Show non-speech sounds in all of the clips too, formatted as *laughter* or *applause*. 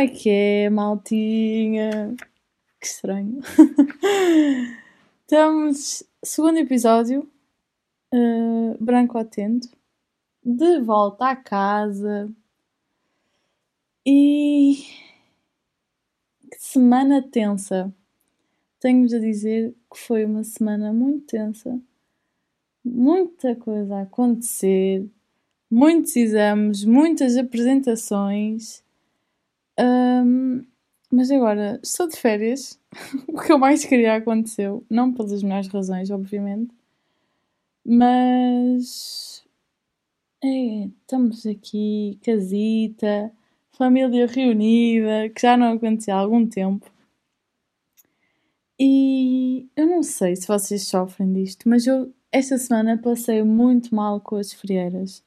é que é, maltinha? Que estranho. *laughs* Estamos, segundo episódio, uh, branco atento, de volta à casa. E que semana tensa. Tenho-vos a dizer que foi uma semana muito tensa, muita coisa a acontecer, muitos exames, muitas apresentações. Um, mas agora estou de férias, *laughs* o que eu mais queria aconteceu, não pelas melhores razões, obviamente, mas é, estamos aqui, casita, família reunida, que já não acontecia há algum tempo. E eu não sei se vocês sofrem disto, mas eu esta semana passei muito mal com as frieiras.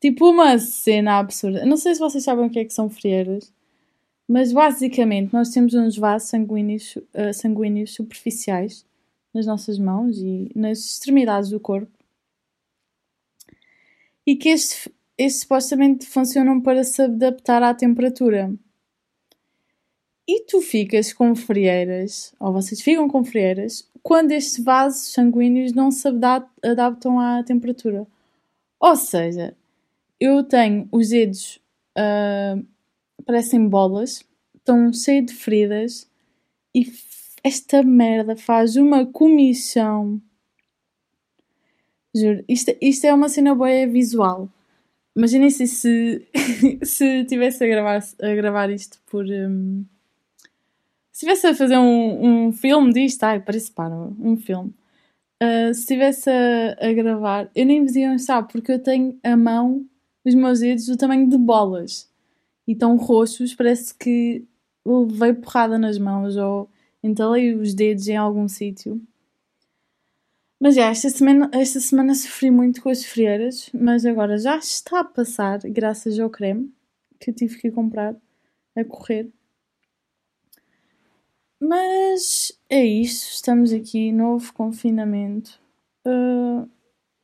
Tipo uma cena absurda. Não sei se vocês sabem o que é que são frieiras, mas basicamente nós temos uns vasos sanguíneos, uh, sanguíneos superficiais nas nossas mãos e nas extremidades do corpo. E que estes, supostamente funcionam para se adaptar à temperatura. E tu ficas com frieiras, ou vocês ficam com frieiras, quando estes vasos sanguíneos não se adaptam à temperatura. Ou seja, eu tenho os dedos, uh, parecem bolas, estão cheios de feridas e esta merda faz uma comissão. Juro, isto, isto é uma cena boa visual. Imaginem se *laughs* se tivesse a gravar, a gravar isto por. Um, se estivesse a fazer um, um filme disto, ai, parece para um filme. Uh, se estivesse a, a, gravar, eu nem vos ia mostrar porque eu tenho a mão, os meus dedos do tamanho de bolas e tão roxos, parece que levei porrada nas mãos ou entalei os dedos em algum sítio. Mas já, esta semana, esta semana sofri muito com as frieiras, mas agora já está a passar, graças ao creme que eu tive que comprar a correr. Mas é isso, estamos aqui, novo confinamento. Uh,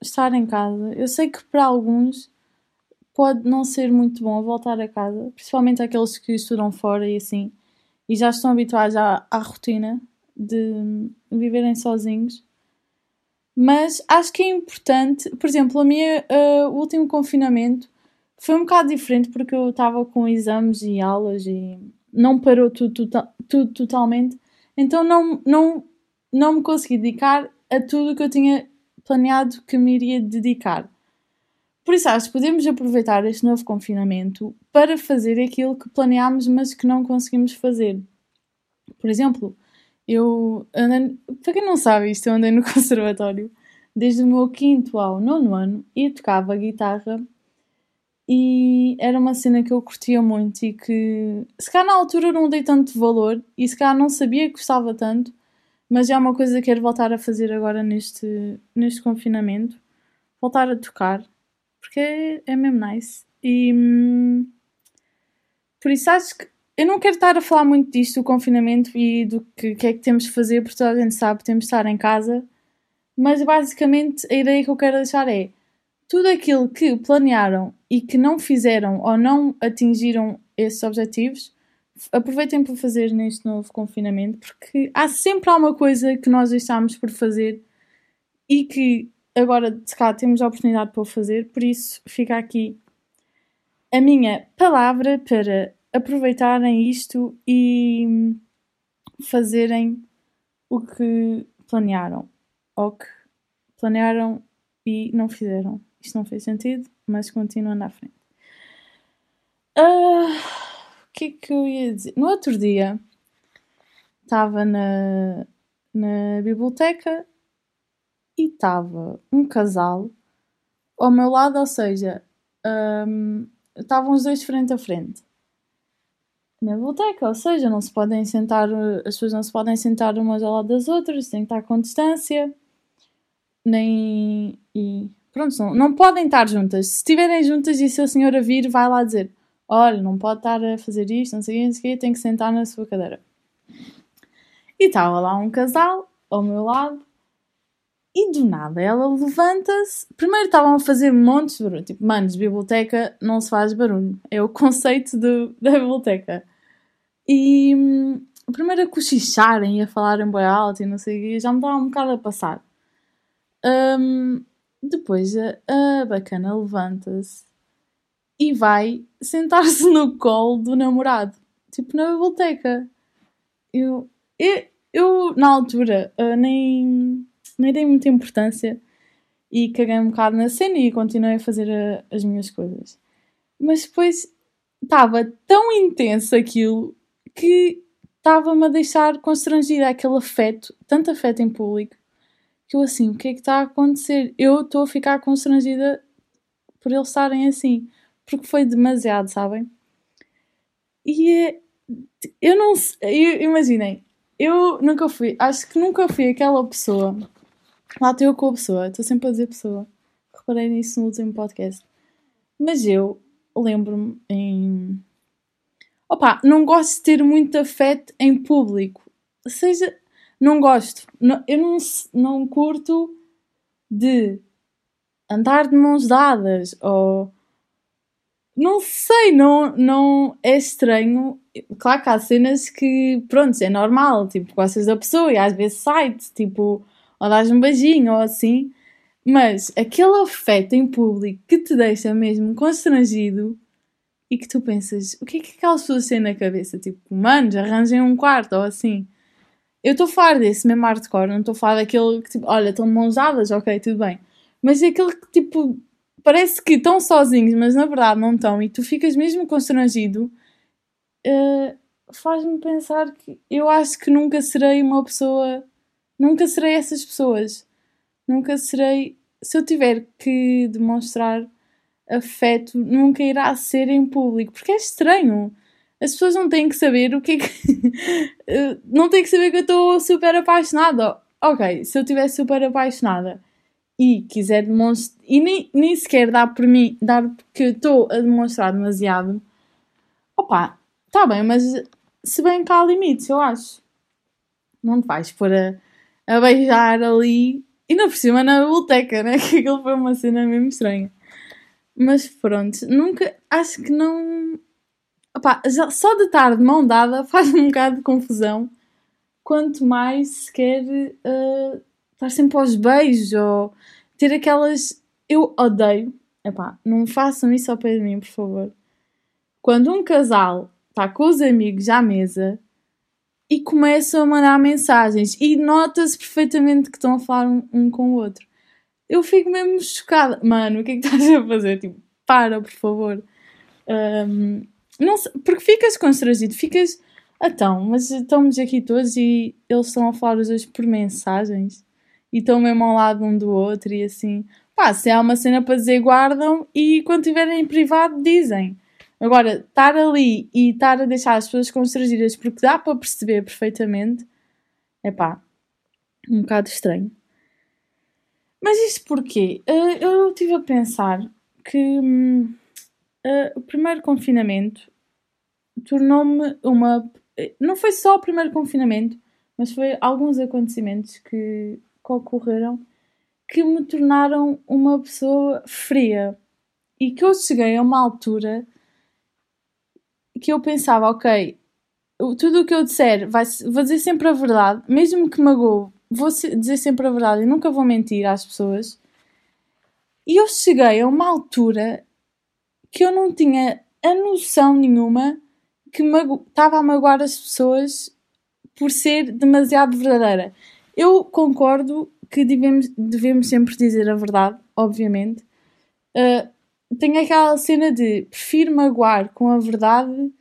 estar em casa. Eu sei que para alguns pode não ser muito bom voltar a casa, principalmente aqueles que estudam fora e assim, e já estão habituados à, à rotina de viverem sozinhos. Mas acho que é importante, por exemplo, a minha, uh, o último confinamento foi um bocado diferente porque eu estava com exames e aulas e não parou tudo, tudo, tudo totalmente, então não, não, não me consegui dedicar a tudo que eu tinha planeado que me iria dedicar. Por isso, acho que podemos aproveitar este novo confinamento para fazer aquilo que planeámos, mas que não conseguimos fazer. Por exemplo, eu andei, para quem não sabe isto, eu andei no *laughs* conservatório desde o meu quinto ao nono ano e tocava guitarra e era uma cena que eu curtia muito e que se calhar na altura não dei tanto valor e se calhar não sabia que gostava tanto, mas é uma coisa que quero voltar a fazer agora neste, neste confinamento. Voltar a tocar, porque é, mesmo nice. E hum, por isso acho que eu não quero estar a falar muito disto do confinamento e do que, que é que temos de fazer, porque toda a gente sabe temos de estar em casa. Mas basicamente a ideia que eu quero deixar é tudo aquilo que planearam e que não fizeram ou não atingiram esses objetivos, aproveitem para fazer neste novo confinamento, porque há sempre alguma coisa que nós deixámos por fazer e que agora, de cá, temos a oportunidade para o fazer, por isso fica aqui a minha palavra para aproveitarem isto e fazerem o que planearam ou que planearam e não fizeram. Isto não fez sentido, mas continuando à frente. Uh, o que é que eu ia dizer? No outro dia estava na, na biblioteca e estava um casal ao meu lado, ou seja, um, estavam os dois frente a frente na biblioteca, ou seja, não se podem sentar, as pessoas não se podem sentar umas ao lado das outras, têm que estar com distância, nem. E pronto, não, não podem estar juntas. Se estiverem juntas e se a senhora vir, vai lá dizer: Olha, não pode estar a fazer isto, não sei não sei o que, tem que sentar na sua cadeira. E estava lá um casal ao meu lado e do nada ela levanta-se. Primeiro estavam a fazer montes de barulho. Tipo, manos, biblioteca não se faz barulho. É o conceito do, da biblioteca. E hum, primeiro a cochicharem e a falarem bem alto e não sei o quê, já me dava um bocado a passar. Um, depois a, a bacana levanta-se e vai sentar-se no colo do namorado, tipo na biblioteca. Eu, eu, eu na altura, uh, nem, nem dei muita importância e caguei um bocado na cena e continuei a fazer a, as minhas coisas. Mas depois estava tão intenso aquilo que estava-me a deixar constrangida aquele afeto, tanto afeto em público, que eu assim, o que é que está a acontecer? Eu estou a ficar constrangida por eles estarem assim, porque foi demasiado, sabem? E é, eu não sei, imaginem, eu nunca fui, acho que nunca fui aquela pessoa Lá estou eu com a pessoa, estou sempre a dizer pessoa. Reparei nisso no último podcast. Mas eu lembro-me em. Opa, não gosto de ter muito afeto em público. Seja. Não gosto. Não, eu não, não curto de andar de mãos dadas ou. Não sei, não, não é estranho. Claro que há cenas que, pronto, é normal, tipo, gostas da pessoa e às vezes sai-te, tipo, ou dás um beijinho ou assim, mas aquele afeto em público que te deixa mesmo constrangido e que tu pensas, o que é que aquelas pessoas têm na cabeça? Tipo, manos, arranjem um quarto ou assim. Eu estou a falar desse mesmo hardcore, não estou a falar daquele que tipo, olha, estão mãos dadas, ok, tudo bem. Mas é aquele que tipo, parece que estão sozinhos, mas na verdade não estão e tu ficas mesmo constrangido. Uh, faz-me pensar que eu acho que nunca serei uma pessoa Nunca serei essas pessoas. Nunca serei. Se eu tiver que demonstrar afeto, nunca irá ser em público, porque é estranho. As pessoas não têm que saber o que é que. *laughs* não têm que saber que eu estou super apaixonada. Ok, se eu estiver super apaixonada e quiser demonstrar. e nem, nem sequer dá por mim, dar porque estou a demonstrar demasiado. Opa, tá bem, mas se bem que há limites, eu acho. Não te vais pôr a a beijar ali. E não por cima na biblioteca, né? *laughs* Que aquilo foi uma cena mesmo estranha. Mas pronto, nunca. Acho que não. Opá, já, só de estar de mão dada *laughs* faz um bocado de confusão. Quanto mais se quer uh, estar sempre aos beijos ou ter aquelas. Eu odeio. Epá, não façam isso ao pé de mim, por favor. Quando um casal está com os amigos à mesa e começam a mandar mensagens e nota-se perfeitamente que estão a falar um, um, com o outro. Eu fico mesmo chocada. Mano, o que é que estás a fazer? Tipo, para, por favor. Um, não sei, porque ficas constrangido, ficas. Então, mas estamos aqui todos e eles estão a falar os dois por mensagens e estão mesmo ao lado um do outro e assim. Pá, se há uma cena para dizer, guardam e quando estiverem em privado dizem. Agora, estar ali e estar a deixar as pessoas constrangidas porque dá para perceber perfeitamente, é pá, um bocado estranho. Mas isto porquê? Uh, eu estive a pensar que uh, o primeiro confinamento tornou-me uma. Não foi só o primeiro confinamento, mas foi alguns acontecimentos que, que ocorreram que me tornaram uma pessoa fria e que eu cheguei a uma altura que eu pensava, ok, tudo o que eu disser, vai, vou dizer sempre a verdade, mesmo que magoe, vou dizer sempre a verdade e nunca vou mentir às pessoas. E eu cheguei a uma altura que eu não tinha a noção nenhuma que estava a magoar as pessoas por ser demasiado verdadeira. Eu concordo que devemos, devemos sempre dizer a verdade, obviamente. Uh, tenho aquela cena de prefiro magoar com a verdade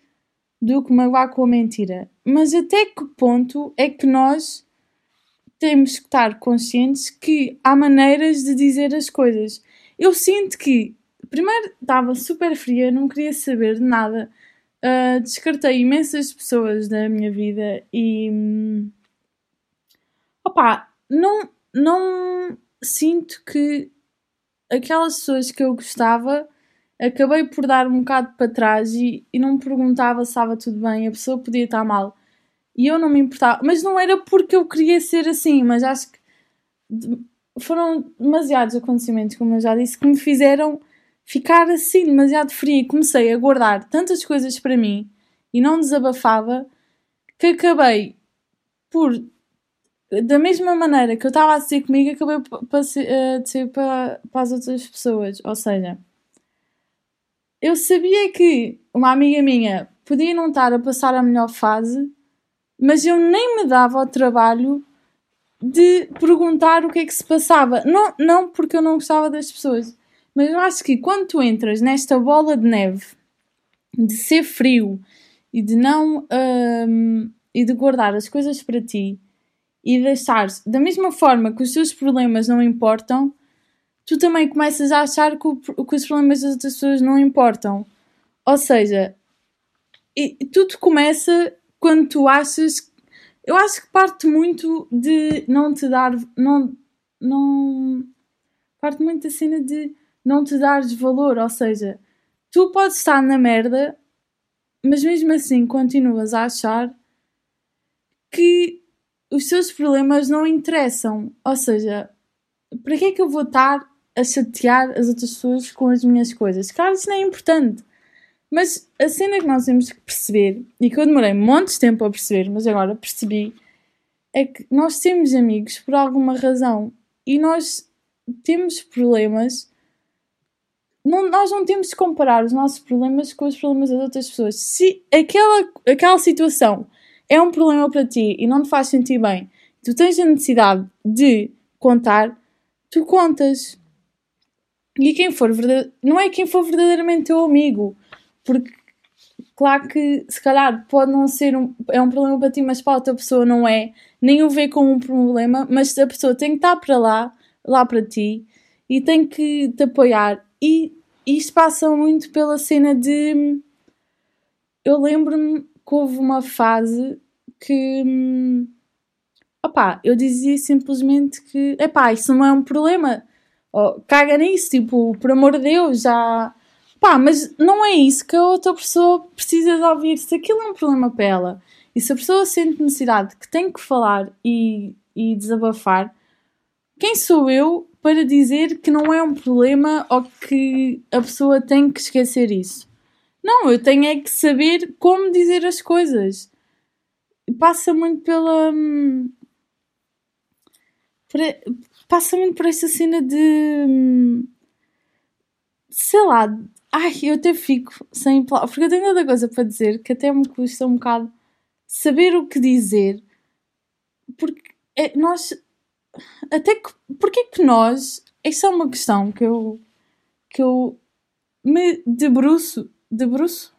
do que magoar com a mentira. Mas até que ponto é que nós temos que estar conscientes que há maneiras de dizer as coisas? Eu sinto que, primeiro, estava super fria, não queria saber de nada, uh, descartei imensas pessoas da minha vida e. Hum, opá, não, não sinto que aquelas pessoas que eu gostava, acabei por dar um bocado para trás e, e não me perguntava se estava tudo bem, a pessoa podia estar mal. E eu não me importava, mas não era porque eu queria ser assim, mas acho que foram demasiados acontecimentos, como eu já disse, que me fizeram ficar assim, demasiado fria. E comecei a guardar tantas coisas para mim e não desabafava que acabei por, da mesma maneira que eu estava a ser comigo, acabei uh, de ser para, para as outras pessoas. Ou seja, eu sabia que uma amiga minha podia não estar a passar a melhor fase, mas eu nem me dava o trabalho de perguntar o que é que se passava. Não, não porque eu não gostava das pessoas, mas eu acho que quando tu entras nesta bola de neve de ser frio e de não um, e de guardar as coisas para ti e deixar da mesma forma que os teus problemas não importam, tu também começas a achar que, o, que os problemas das outras pessoas não importam. Ou seja, e, tudo começa quando tu achas. Eu acho que parte muito de não te dar. Não, não, parte muito da cena de não te dares valor. Ou seja, tu podes estar na merda, mas mesmo assim continuas a achar que os seus problemas não interessam. Ou seja, para que é que eu vou estar a chatear as outras pessoas com as minhas coisas? Claro, isso não é importante. Mas a cena que nós temos que perceber, e que eu demorei montes de tempo a perceber, mas agora percebi, é que nós temos amigos por alguma razão e nós temos problemas. Não, nós não temos de comparar os nossos problemas com os problemas das outras pessoas. Se aquela, aquela situação é um problema para ti e não te faz sentir bem, tu tens a necessidade de contar, tu contas. E quem for não é quem for verdadeiramente teu amigo, porque claro que se calhar pode não ser um, é um problema para ti, mas para outra pessoa não é, nem o vê como um problema, mas a pessoa tem que estar para lá, lá para ti, e tem que te apoiar. E isto passa muito pela cena de. Eu lembro-me que houve uma fase que. Opá, eu dizia simplesmente que, epá, isso não é um problema. Oh, caga nisso, tipo, por amor de Deus, já Pá, mas não é isso que a outra pessoa precisa de ouvir. Se aquilo é um problema para ela e se a pessoa sente necessidade que tem que falar e, e desabafar, quem sou eu para dizer que não é um problema ou que a pessoa tem que esquecer isso? Não, eu tenho é que saber como dizer as coisas. Passa muito pela. Hum, passa muito por essa cena de. Hum, sei lá, Ai, eu até fico sem porque eu tenho tanta coisa para dizer que até me custa um bocado saber o que dizer. Porque é, nós. Até que. Porque que nós. Essa é uma questão que eu. que eu me debruço. Debruço?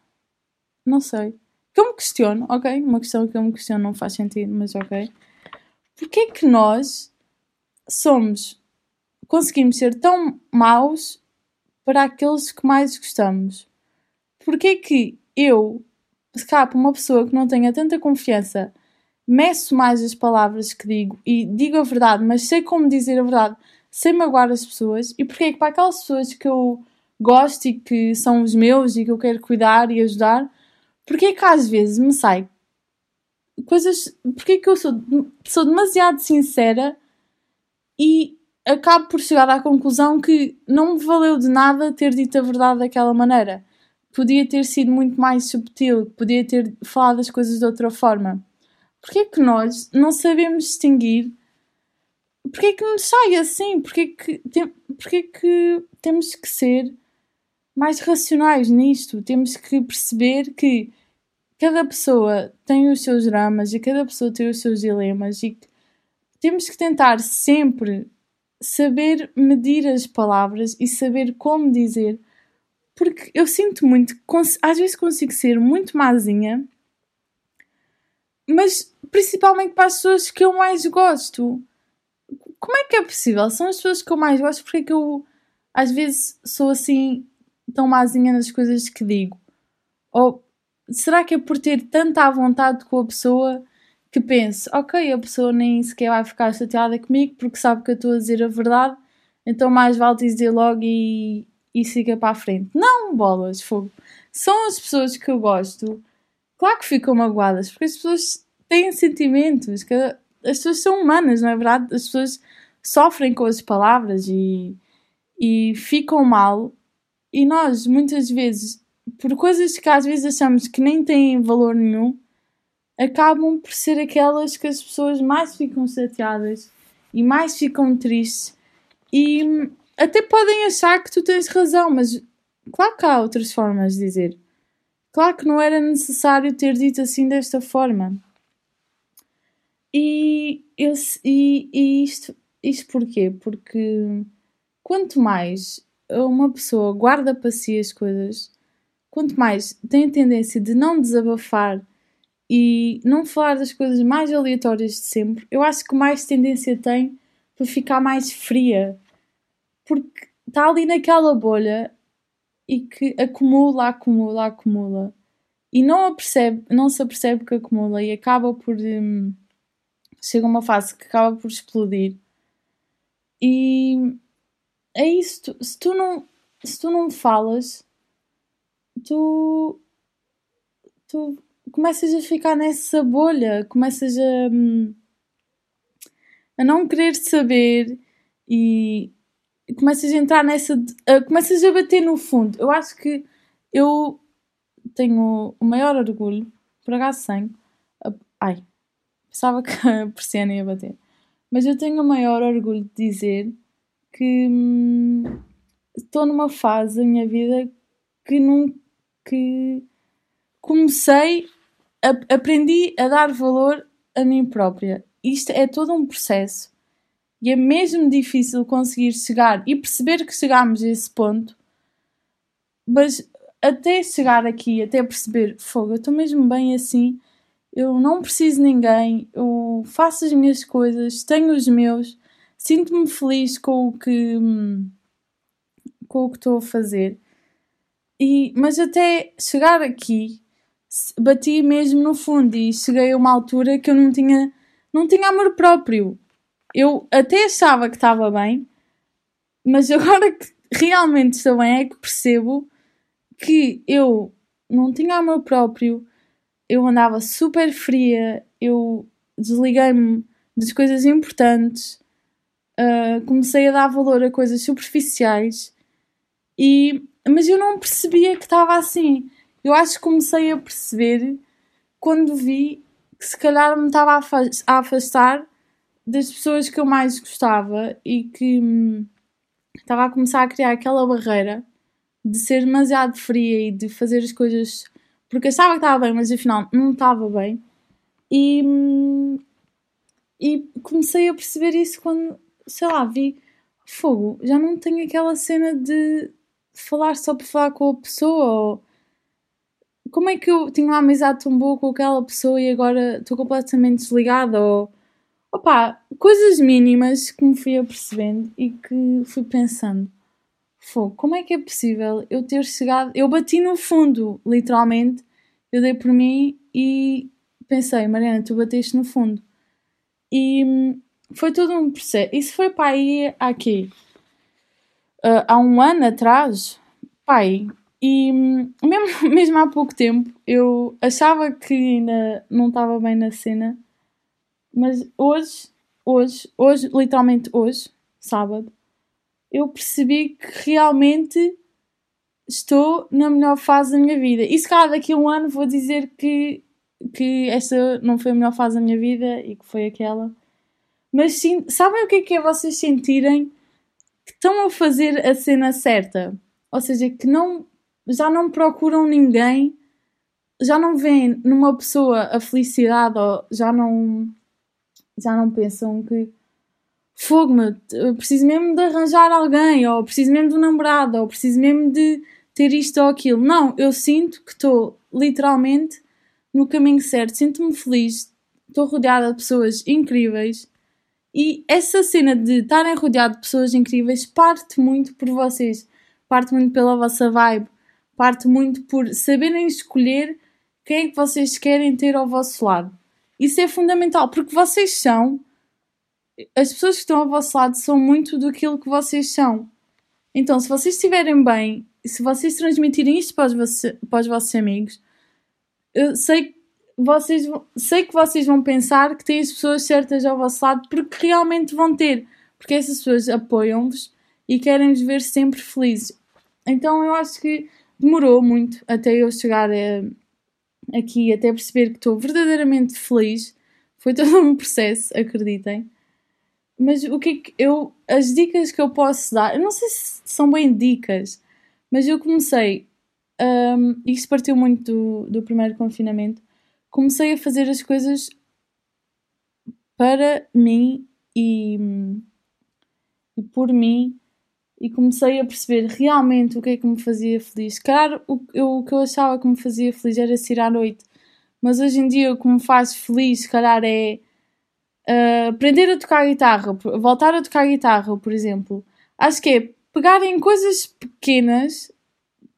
Não sei. Que eu me questiono, ok? Uma questão que eu me questiono não faz sentido, mas ok. Porquê é que nós somos. conseguimos ser tão maus para aqueles que mais gostamos. Porquê é que eu, se cá para uma pessoa que não tenha tanta confiança, meço mais as palavras que digo e digo a verdade, mas sei como dizer a verdade sem magoar as pessoas? E porquê é que para aquelas pessoas que eu gosto e que são os meus e que eu quero cuidar e ajudar, porquê é que às vezes me sai coisas. Porquê é que eu sou, sou demasiado sincera e acabo por chegar à conclusão que não me valeu de nada ter dito a verdade daquela maneira. Podia ter sido muito mais subtil, podia ter falado as coisas de outra forma. Porquê é que nós não sabemos distinguir? Porquê é que nos sai assim? Porquê é que, tem, porquê que temos que ser mais racionais nisto? Temos que perceber que cada pessoa tem os seus dramas e cada pessoa tem os seus dilemas e temos que tentar sempre saber medir as palavras e saber como dizer, porque eu sinto muito que às vezes consigo ser muito mazinha, mas principalmente para as pessoas que eu mais gosto. Como é que é possível? São as pessoas que eu mais gosto, porque é que eu às vezes sou assim tão mazinha nas coisas que digo? Ou será que é por ter tanta vontade com a pessoa que pense, ok, a pessoa nem sequer vai ficar chateada comigo porque sabe que eu estou a dizer a verdade, então mais vale dizer logo e, e siga para a frente. Não, bolas, fogo. São as pessoas que eu gosto, claro que ficam magoadas, porque as pessoas têm sentimentos, que as pessoas são humanas, não é verdade? As pessoas sofrem com as palavras e, e ficam mal, e nós muitas vezes, por coisas que às vezes achamos que nem têm valor nenhum, acabam por ser aquelas que as pessoas mais ficam chateadas e mais ficam tristes e até podem achar que tu tens razão, mas claro que há outras formas de dizer. Claro que não era necessário ter dito assim desta forma. E, eu, e, e isto, isto porquê? Porque quanto mais uma pessoa guarda para si as coisas, quanto mais tem a tendência de não desabafar e não falar das coisas mais aleatórias de sempre, eu acho que mais tendência tem para ficar mais fria. Porque está ali naquela bolha e que acumula, acumula, acumula. E não, apercebe, não se apercebe que acumula e acaba por. Hum, chega uma fase que acaba por explodir. E é isso. Tu, se, tu não, se tu não falas, tu. tu começas a ficar nessa bolha, começas a, hum, a não querer saber e começas a entrar nessa. Uh, começas a bater no fundo. Eu acho que eu tenho o maior orgulho, por acaso. Uh, ai, pensava que *laughs* a persiana ia bater. Mas eu tenho o maior orgulho de dizer que hum, estou numa fase da minha vida que não. que comecei a, aprendi a dar valor a mim própria. Isto é todo um processo e é mesmo difícil conseguir chegar e perceber que chegamos a esse ponto, mas até chegar aqui, até perceber, fogo, eu estou mesmo bem assim, eu não preciso de ninguém, eu faço as minhas coisas, tenho os meus, sinto-me feliz com o que com o que estou a fazer. E, mas até chegar aqui bati mesmo no fundo e cheguei a uma altura que eu não tinha, não tinha amor próprio. Eu até achava que estava bem, mas agora que realmente estou bem é que percebo que eu não tinha amor próprio, eu andava super fria, eu desliguei-me das coisas importantes, uh, comecei a dar valor a coisas superficiais, e, mas eu não percebia que estava assim. Eu acho que comecei a perceber quando vi que se calhar me estava a afastar das pessoas que eu mais gostava e que hum, estava a começar a criar aquela barreira de ser demasiado fria e de fazer as coisas porque achava que estava bem, mas afinal não estava bem. E, hum, e comecei a perceber isso quando, sei lá, vi fogo. Já não tenho aquela cena de falar só por falar com a pessoa ou como é que eu tinha uma amizade tão boa com aquela pessoa e agora estou completamente desligada? Ou, opá, coisas mínimas que me fui apercebendo e que fui pensando. Fogo, como é que é possível eu ter chegado. Eu bati no fundo, literalmente. Eu dei por mim e pensei, Mariana, tu bateste no fundo. E hum, foi todo um processo. Isso foi para há quê? Uh, há um ano atrás, pai, e mesmo, *laughs* mesmo há pouco tempo eu achava que ainda não estava bem na cena, mas hoje, hoje, hoje, literalmente hoje, sábado, eu percebi que realmente estou na melhor fase da minha vida. E se calhar daqui a um ano vou dizer que, que esta não foi a melhor fase da minha vida e que foi aquela. Mas sim, sabem o que é que é vocês sentirem que estão a fazer a cena certa? Ou seja, que não já não procuram ninguém, já não veem numa pessoa a felicidade ou já não, já não pensam que fogo, me preciso mesmo de arranjar alguém, ou preciso mesmo de um namorado, ou preciso mesmo de ter isto ou aquilo. Não, eu sinto que estou literalmente no caminho certo, sinto-me feliz, estou rodeada de pessoas incríveis. E essa cena de estarem rodeado de pessoas incríveis parte muito por vocês, parte muito pela vossa vibe, parte muito por saberem escolher quem é que vocês querem ter ao vosso lado. Isso é fundamental, porque vocês são. As pessoas que estão ao vosso lado são muito daquilo que vocês são. Então, se vocês estiverem bem, se vocês transmitirem isto para os, para os vossos amigos, eu sei, vocês, sei que vocês vão pensar que têm as pessoas certas ao vosso lado, porque realmente vão ter. Porque essas pessoas apoiam-vos e querem-vos ver sempre felizes. Então, eu acho que demorou muito até eu chegar a, aqui até perceber que estou verdadeiramente feliz. Foi *laughs* todo um processo, acreditem. Mas o que é que eu. As dicas que eu posso dar, eu não sei se são bem dicas, mas eu comecei. Um, isto partiu muito do, do primeiro confinamento. Comecei a fazer as coisas para mim e, e por mim e comecei a perceber realmente o que é que me fazia feliz. Claro, o, eu, o que eu achava que me fazia feliz era sair à noite, mas hoje em dia o que me faz feliz, se calhar, é uh, aprender a tocar guitarra, voltar a tocar guitarra, por exemplo. Acho que é pegarem coisas pequenas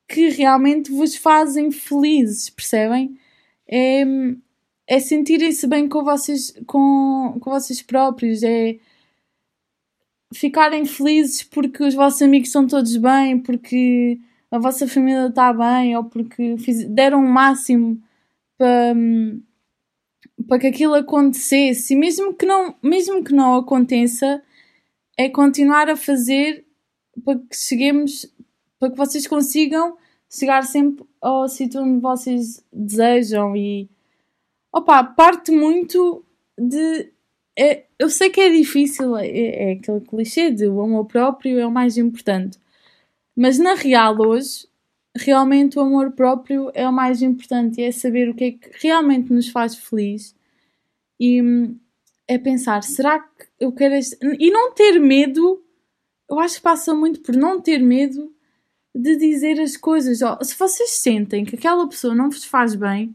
que realmente vos fazem felizes, percebem? É, é sentirem-se bem com vocês, com, com vocês próprios, é ficarem felizes porque os vossos amigos estão todos bem, porque a vossa família está bem, ou porque fiz, deram o máximo para, para que aquilo acontecesse, e mesmo que não, mesmo que não aconteça, é continuar a fazer para que cheguemos, para que vocês consigam chegar sempre ao sítio onde vocês desejam e opa, parte muito de é, eu sei que é difícil, é, é aquele clichê de o amor próprio é o mais importante, mas na real hoje realmente o amor próprio é o mais importante e é saber o que é que realmente nos faz feliz e é pensar, será que eu quero este... E não ter medo, eu acho que passa muito por não ter medo de dizer as coisas. Oh, se vocês sentem que aquela pessoa não vos faz bem,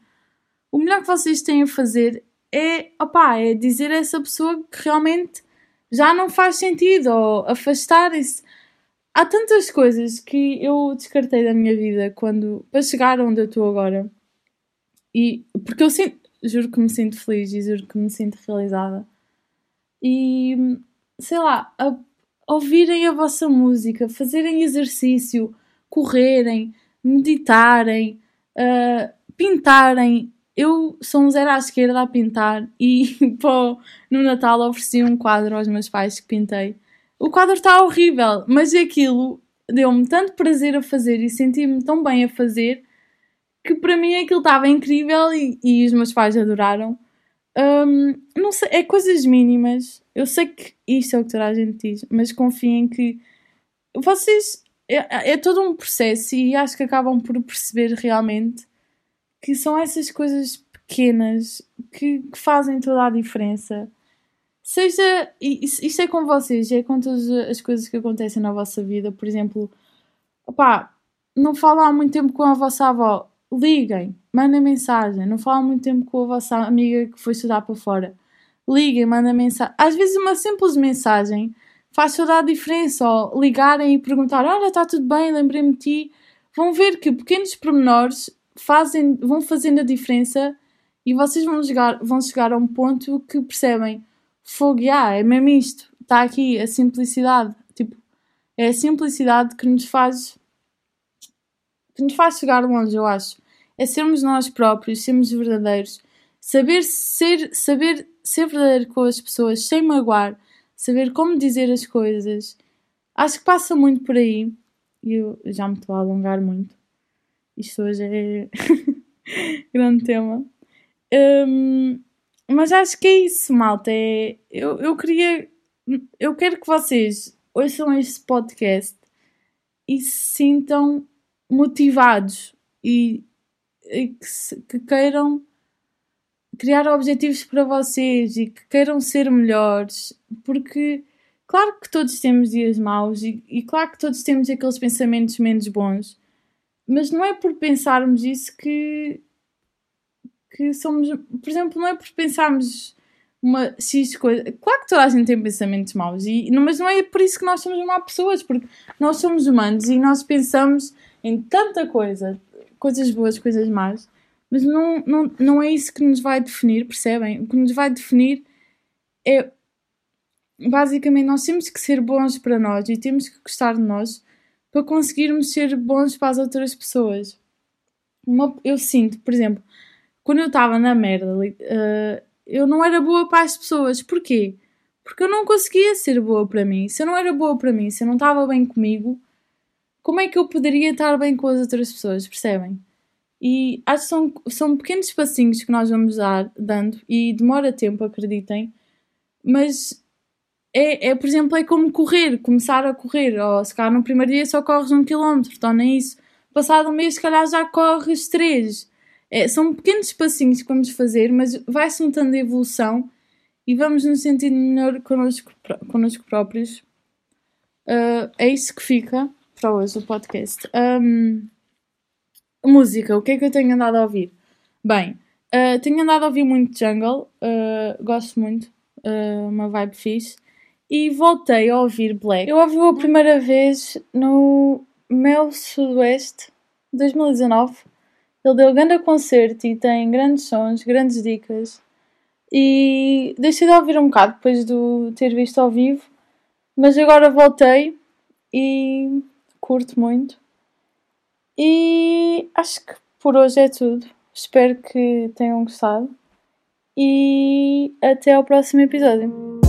o melhor que vocês têm a fazer é, opá, é dizer a essa pessoa que realmente já não faz sentido ou afastarem-se. Há tantas coisas que eu descartei da minha vida quando para chegar onde eu estou agora. E porque eu sinto, juro que me sinto feliz e juro que me sinto realizada. E sei lá, a, ouvirem a vossa música, fazerem exercício, correrem, meditarem, uh, pintarem, eu sou um zero à esquerda a pintar e *laughs* pô, no Natal ofereci um quadro aos meus pais que pintei. O quadro está horrível, mas aquilo deu-me tanto prazer a fazer e senti-me tão bem a fazer que para mim aquilo estava incrível e, e, os meus pais adoraram. Um, não sei, é coisas mínimas. Eu sei que isto é o que toda a gente diz, mas confiem que vocês. É, é todo um processo e acho que acabam por perceber realmente que são essas coisas pequenas que, que fazem toda a diferença. Seja, isto é com vocês, é com todas as coisas que acontecem na vossa vida. Por exemplo, opá, não falam há muito tempo com a vossa avó, liguem, mandem mensagem. Não falam há muito tempo com a vossa amiga que foi estudar para fora, liguem, mandem mensagem. Às vezes, uma simples mensagem faz toda a diferença. Ou ligarem e perguntar: Olha, está tudo bem, lembrei-me de ti. Vão ver que pequenos pormenores fazem, vão fazendo a diferença e vocês vão chegar, vão chegar a um ponto que percebem fogo, ah, é mesmo isto, está aqui a simplicidade, tipo, é a simplicidade que nos faz que nos faz chegar longe, eu acho. É sermos nós próprios, sermos verdadeiros, saber ser, saber ser verdadeiro com as pessoas sem magoar, saber como dizer as coisas. Acho que passa muito por aí. E eu já me estou a alongar muito. Isto hoje é *laughs* grande tema. Um, mas acho que é isso, malta. É, eu, eu queria. Eu quero que vocês ouçam este podcast e se sintam motivados e, e que, se, que queiram criar objetivos para vocês e que queiram ser melhores, porque claro que todos temos dias maus e, e claro que todos temos aqueles pensamentos menos bons, mas não é por pensarmos isso que, que somos. Por exemplo, não é por pensarmos uma X coisa. Claro que toda a gente tem pensamentos maus, e, mas não é por isso que nós somos má pessoas, porque nós somos humanos e nós pensamos em tanta coisa, coisas boas, coisas más, mas não, não, não é isso que nos vai definir, percebem? O que nos vai definir é. Basicamente, nós temos que ser bons para nós e temos que gostar de nós para conseguirmos ser bons para as outras pessoas. Uma, eu sinto, por exemplo, quando eu estava na merda, uh, eu não era boa para as pessoas. Porquê? Porque eu não conseguia ser boa para mim. Se eu não era boa para mim, se eu não estava bem comigo, como é que eu poderia estar bem com as outras pessoas? Percebem? E acho que são, são pequenos passinhos que nós vamos dar, dando, e demora tempo, acreditem, mas é, é, por exemplo, é como correr, começar a correr, ou se calhar no primeiro dia só corres um quilómetro, torna isso. Passado um mês, se calhar já corres três. É, são pequenos passinhos que vamos fazer, mas vai-se notando a evolução e vamos nos sentir melhor connosco, connosco próprios. Uh, é isso que fica para hoje o podcast. Um, música, o que é que eu tenho andado a ouvir? Bem, uh, tenho andado a ouvir muito jungle, uh, gosto muito, uma vibe fixe. E voltei a ouvir Black. Eu ouvi a primeira vez no Mel Sudoeste 2019. Ele deu grande concerto e tem grandes sons, grandes dicas. E deixei de ouvir um bocado depois de ter visto ao vivo, mas agora voltei e curto muito. E acho que por hoje é tudo. Espero que tenham gostado e até ao próximo episódio.